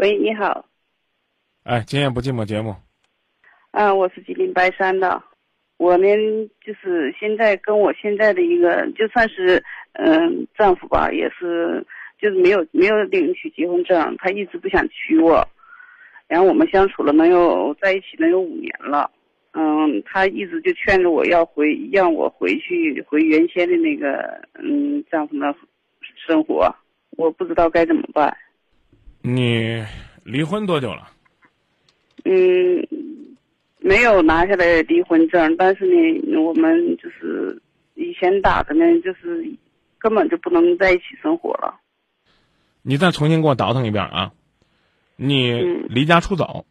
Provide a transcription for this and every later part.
喂，你好。哎，今夜不寂寞节目。啊，我是吉林白山的。我呢，就是现在跟我现在的一个，就算是嗯丈夫吧，也是就是没有没有领取结婚证，他一直不想娶我。然后我们相处了能有在一起能有五年了。嗯，他一直就劝着我要回，让我回去回原先的那个嗯丈夫那生活。我不知道该怎么办。你离婚多久了？嗯，没有拿下来离婚证，但是呢，我们就是以前打的呢，就是根本就不能在一起生活了。你再重新给我倒腾一遍啊！你离家出走，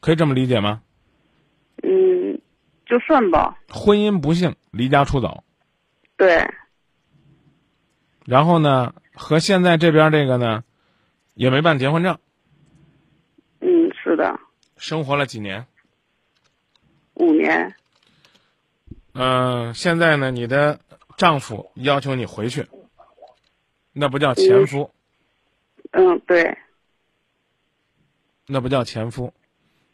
可以这么理解吗？嗯，就算吧。婚姻不幸，离家出走。对。然后呢，和现在这边这个呢，也没办结婚证。嗯，是的。生活了几年？五年。嗯，现在呢，你的丈夫要求你回去，那不叫前夫。嗯，对。那不叫前夫，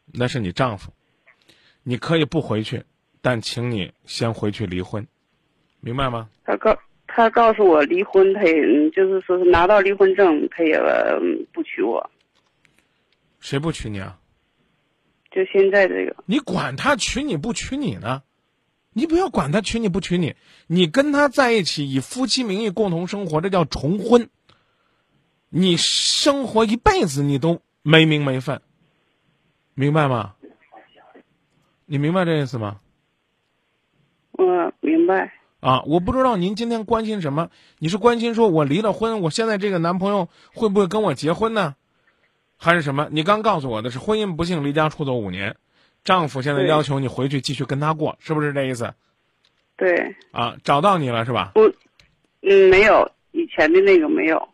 那是你丈夫。你可以不回去，但请你先回去离婚，明白吗？他告他告诉我离婚，他也就是说是拿到离婚证，他也不娶我。谁不娶你啊？就现在这个。你管他娶你不娶你呢？你不要管他娶你不娶你，你跟他在一起以夫妻名义共同生活，这叫重婚。你生活一辈子你都没名没分，明白吗？你明白这意思吗？我明白。啊，我不知道您今天关心什么？你是关心说我离了婚，我现在这个男朋友会不会跟我结婚呢？还是什么？你刚告诉我的是婚姻不幸，离家出走五年，丈夫现在要求你回去继续跟他过，是不是这意思？对。啊，找到你了是吧？不，嗯，没有，以前的那个没有。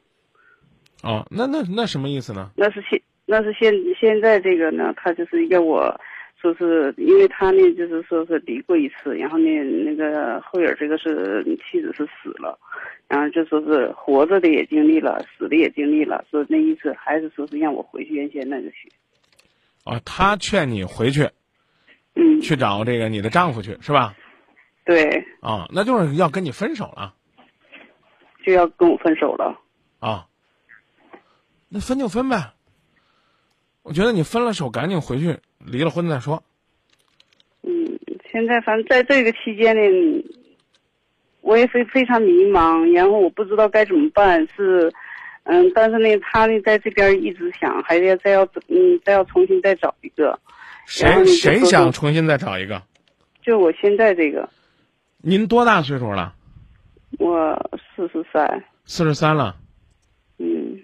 哦，那那那什么意思呢？那是现那是现现在这个呢，他就是要我。说是因为他呢，就是说是离过一次，然后呢，那个后影这个是妻子是死了，然后就说是活着的也经历了，死的也经历了，说那意思还是说是让我回去原先那个去。啊，他劝你回去，嗯，去找这个你的丈夫去是吧？对。啊，那就是要跟你分手了。就要跟我分手了。啊。那分就分呗。我觉得你分了手，赶紧回去。离了婚再说。嗯，现在反正在这个期间呢，我也非非常迷茫，然后我不知道该怎么办。是，嗯，但是呢，他呢在这边一直想，还要再要嗯再要重新再找一个。谁谁想重新再找一个？就我现在这个。您多大岁数了？我四十三。四十三了。嗯。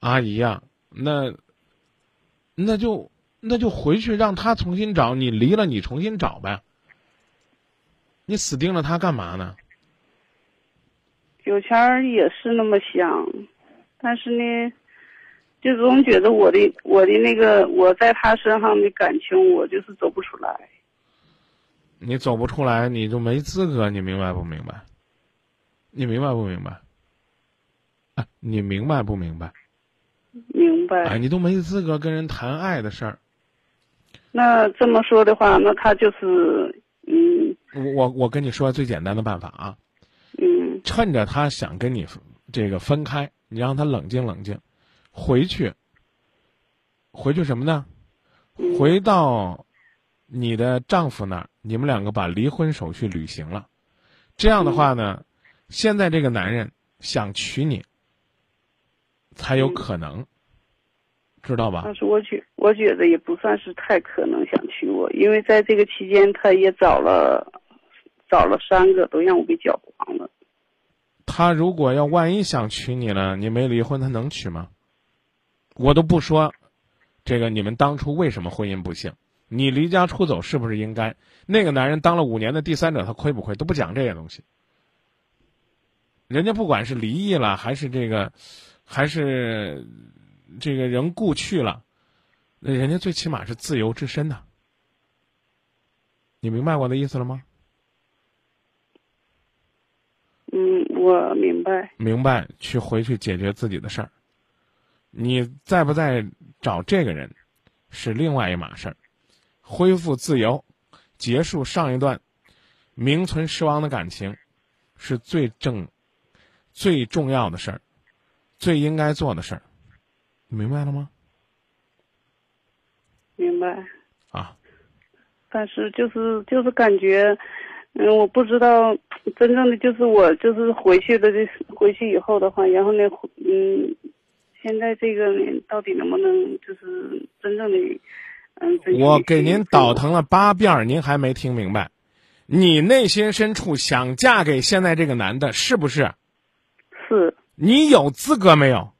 阿姨呀，那那就。那就回去让他重新找你，离了你重新找呗。你死盯着他干嘛呢？有钱儿也是那么想，但是呢，就总觉得我的我的那个我在他身上的感情，我就是走不出来。你走不出来，你就没资格，你明白不明白？你明白不明白？啊，你明白不明白？明白。哎，你都没资格跟人谈爱的事儿。那这么说的话，那他就是嗯。我我跟你说最简单的办法啊。嗯。趁着他想跟你这个分开，你让他冷静冷静，回去。回去什么呢？回到你的丈夫那儿，你们两个把离婚手续履行了。这样的话呢，现在这个男人想娶你，才有可能。知道吧？但是我觉我觉得也不算是太可能想娶我，因为在这个期间他也找了，找了三个都让我给搅黄了。他如果要万一想娶你了，你没离婚，他能娶吗？我都不说，这个你们当初为什么婚姻不幸？你离家出走是不是应该？那个男人当了五年的第三者，他亏不亏？都不讲这些东西。人家不管是离异了，还是这个，还是。这个人故去了，那人家最起码是自由之身呐。你明白我的意思了吗？嗯，我明白。明白，去回去解决自己的事儿。你在不在找这个人，是另外一码事儿。恢复自由，结束上一段名存实亡的感情，是最正、最重要的事儿，最应该做的事儿。明白了吗？明白。啊。但是就是就是感觉，嗯，我不知道真正的就是我就是回去的这回去以后的话，然后呢，嗯，现在这个到底能不能就是真正的，嗯。我给您倒腾了八遍，您还没听明白？你内心深处想嫁给现在这个男的，是不是？是。你有资格没有？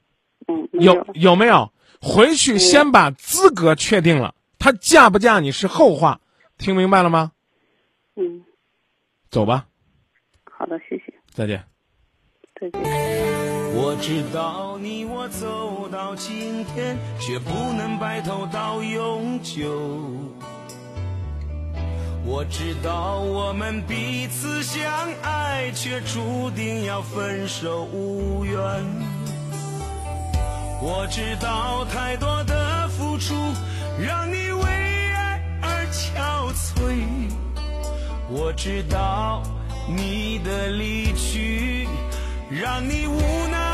嗯。有有没有？回去先把资格确定了，他嫁不嫁你是后话。听明白了吗？嗯，走吧。好的，谢谢。再见。再见。我知道你我走到今天，却不能白头到永久。我知道我们彼此相爱，却注定要分手无缘。我知道太多的付出，让你为爱而。憔悴，我知道你的离去让你无奈。